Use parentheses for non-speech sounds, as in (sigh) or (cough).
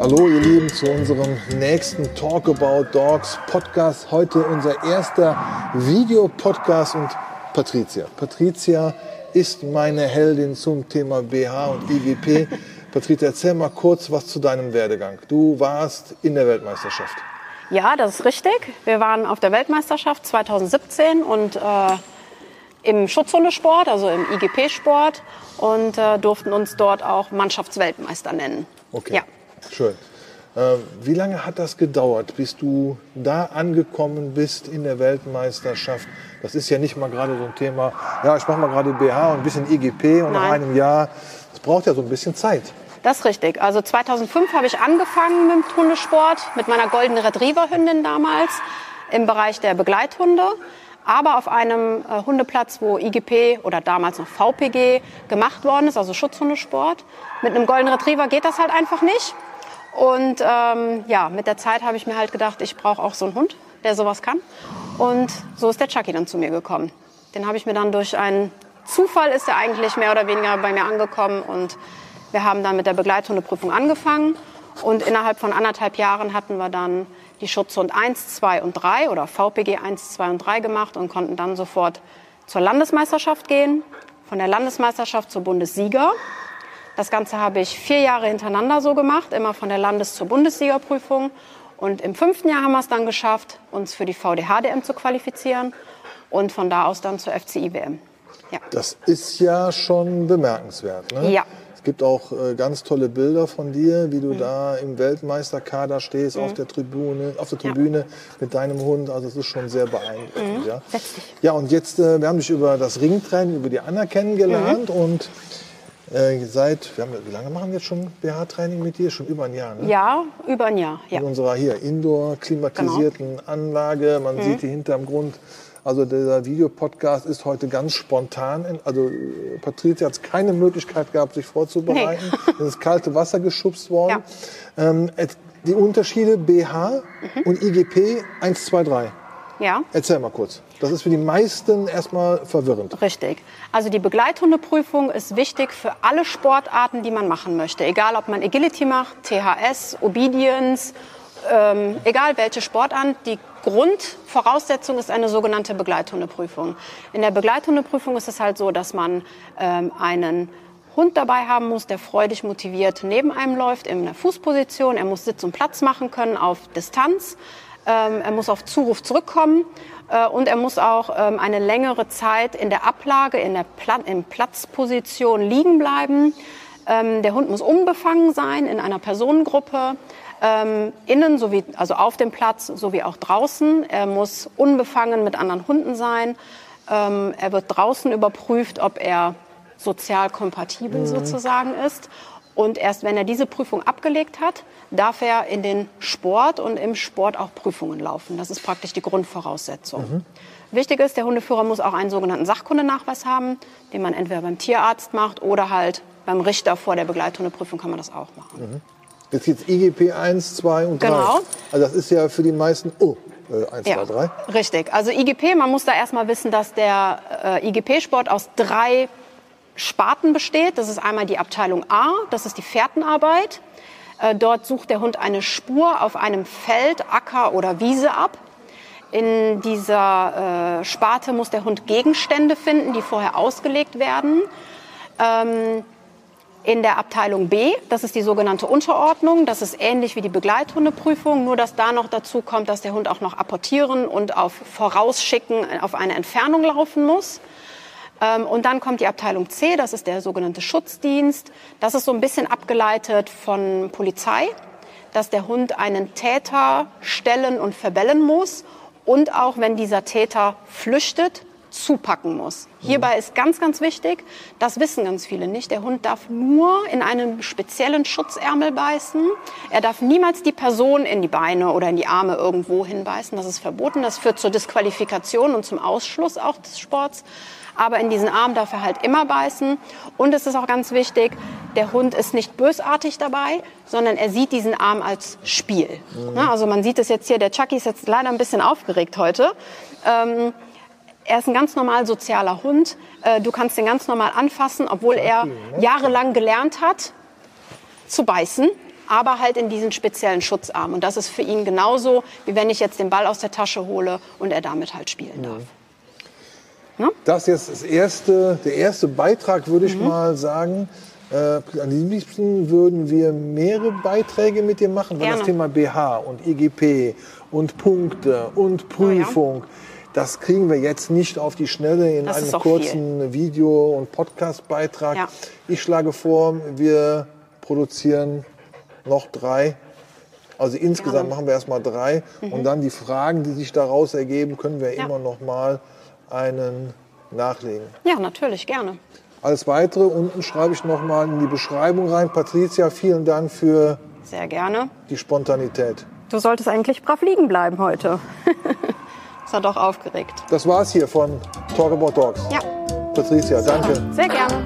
Hallo ihr Lieben zu unserem nächsten Talk About Dogs Podcast. Heute unser erster Videopodcast und Patricia. Patricia ist meine Heldin zum Thema BH und IGP. Patricia, erzähl mal kurz was zu deinem Werdegang. Du warst in der Weltmeisterschaft. Ja, das ist richtig. Wir waren auf der Weltmeisterschaft 2017 und äh, im Schutzhundesport, also im IGP-Sport und äh, durften uns dort auch Mannschaftsweltmeister nennen. Okay. Ja. Schön. Äh, wie lange hat das gedauert, bis du da angekommen bist in der Weltmeisterschaft? Das ist ja nicht mal gerade so ein Thema, ja, ich mache mal gerade BH und ein bisschen IGP und nach Nein. einem Jahr, das braucht ja so ein bisschen Zeit. Das ist richtig. Also 2005 habe ich angefangen mit dem Hundesport, mit meiner goldenen Retriever-Hündin damals im Bereich der Begleithunde. Aber auf einem äh, Hundeplatz, wo IGP oder damals noch VPG gemacht worden ist, also Schutzhundesport. Mit einem goldenen Retriever geht das halt einfach nicht. Und ähm, ja, mit der Zeit habe ich mir halt gedacht, ich brauche auch so einen Hund, der sowas kann. Und so ist der Chucky dann zu mir gekommen. Den habe ich mir dann durch einen Zufall ist er eigentlich mehr oder weniger bei mir angekommen und wir haben dann mit der Begleithundeprüfung angefangen und innerhalb von anderthalb Jahren hatten wir dann die Schutzhund 1, 2 und 3 oder VPG 1, 2 und 3 gemacht und konnten dann sofort zur Landesmeisterschaft gehen, von der Landesmeisterschaft zur Bundessieger. Das Ganze habe ich vier Jahre hintereinander so gemacht, immer von der Landes- zur Bundessiegerprüfung. Und im fünften Jahr haben wir es dann geschafft, uns für die VDH-DM zu qualifizieren und von da aus dann zur FCI-WM. Ja. Das ist ja schon bemerkenswert. Ne? Ja. Es gibt auch äh, ganz tolle Bilder von dir, wie du da im Weltmeisterkader stehst, auf der Tribüne, auf der Tribüne mit deinem Hund. Also es ist schon sehr beeindruckend. Ja. Setz dich. ja, und jetzt, äh, wir haben dich über das Ringtraining, über die Anna kennengelernt und äh, seit, haben, wie lange machen wir jetzt schon BH-Training mit dir? Schon über ein Jahr, ne? Ja, über ein Jahr. Ja. in unserer hier indoor klimatisierten Anlage. Man sieht hier hinterm Grund. Also dieser Videopodcast ist heute ganz spontan. Also äh, Patricia hat keine Möglichkeit gehabt, sich vorzubereiten. Es ist kalte Wasser geschubst worden. Ähm, et- die Unterschiede BH und IGP 1, 2, 3. ja. Erzähl mal kurz. Das ist für die meisten erstmal verwirrend. Richtig. Also die Begleithundeprüfung ist wichtig für alle Sportarten, die man machen möchte. Egal, ob man Agility macht, THS, Obedience, ähm, egal welche Sportart. Die Grundvoraussetzung ist eine sogenannte Begleithundeprüfung. In der Begleithundeprüfung ist es halt so, dass man ähm, einen Hund dabei haben muss, der freudig motiviert neben einem läuft, in der Fußposition. Er muss Sitz und Platz machen können auf Distanz. Ähm, er muss auf Zuruf zurückkommen äh, und er muss auch ähm, eine längere Zeit in der Ablage, in der Pla in Platzposition liegen bleiben. Ähm, der Hund muss unbefangen sein in einer Personengruppe, ähm, innen sowie also auf dem Platz sowie auch draußen. Er muss unbefangen mit anderen Hunden sein. Ähm, er wird draußen überprüft, ob er sozial kompatibel sozusagen ist. Und erst wenn er diese Prüfung abgelegt hat, darf er in den Sport und im Sport auch Prüfungen laufen. Das ist praktisch die Grundvoraussetzung. Wichtig ist, der Hundeführer muss auch einen sogenannten Sachkundenachweis haben, den man entweder beim Tierarzt macht oder halt beim Richter vor der Begleithundeprüfung kann man das auch machen. Jetzt jetzt IGP 1, 2 und 3. Genau. Also das ist ja für die meisten, oh, äh, 1, 2, 3. richtig. Also IGP, man muss da erstmal wissen, dass der äh, IGP-Sport aus drei Sparten besteht. Das ist einmal die Abteilung A, das ist die Fährtenarbeit. Äh, dort sucht der Hund eine Spur auf einem Feld, Acker oder Wiese ab. In dieser äh, Sparte muss der Hund Gegenstände finden, die vorher ausgelegt werden. Ähm, in der Abteilung B, das ist die sogenannte Unterordnung, das ist ähnlich wie die Begleithundeprüfung, nur dass da noch dazu kommt, dass der Hund auch noch apportieren und auf Vorausschicken auf eine Entfernung laufen muss. Ähm, Und dann kommt die Abteilung C, das ist der sogenannte Schutzdienst. Das ist so ein bisschen abgeleitet von Polizei, dass der Hund einen Täter stellen und verbellen muss und auch wenn dieser Täter flüchtet, zupacken muss. Hierbei ist ganz, ganz wichtig, das wissen ganz viele nicht, der Hund darf nur in einen speziellen Schutzärmel beißen. Er darf niemals die Person in die Beine oder in die Arme irgendwo hinbeißen. Das ist verboten. Das führt zur Disqualifikation und zum Ausschluss auch des Sports. Aber in diesen Arm darf er halt immer beißen. Und es ist auch ganz wichtig, der Hund ist nicht bösartig dabei, sondern er sieht diesen Arm als Spiel. Ne, Also man sieht es jetzt hier, der Chucky ist jetzt leider ein bisschen aufgeregt heute. Ähm, er ist ein ganz normal sozialer Hund. Äh, du kannst den ganz normal anfassen, obwohl er jahrelang gelernt hat zu beißen, aber halt in diesen speziellen Schutzarm. Und das ist für ihn genauso, wie wenn ich jetzt den Ball aus der Tasche hole und er damit halt spielen darf. Das ist jetzt das erste, der erste Beitrag, würde ich mal sagen. Äh, am liebsten würden wir mehrere Beiträge mit dir machen, weil Gerne. das Thema BH und IGP und Punkte und Prüfung, das kriegen wir jetzt nicht auf die Schnelle in Das einem kurzen Video- und Podcast-Beitrag. Ja. Ich schlage vor, wir produzieren noch drei. Also insgesamt. Mhm. machen wir erstmal drei und dann die Fragen, die sich daraus ergeben, können wir Ja. immer noch mal einen nachlegen. Ja, natürlich, gerne. Alles weitere unten schreibe ich noch mal in die Beschreibung rein. Patricia, vielen Dank für Sehr gerne. die Spontanität. Du solltest eigentlich brav liegen bleiben heute. (laughs) er doch aufgeregt. Das war's hier von Talk About Dogs. Ja, Patricia, danke. sehr gerne.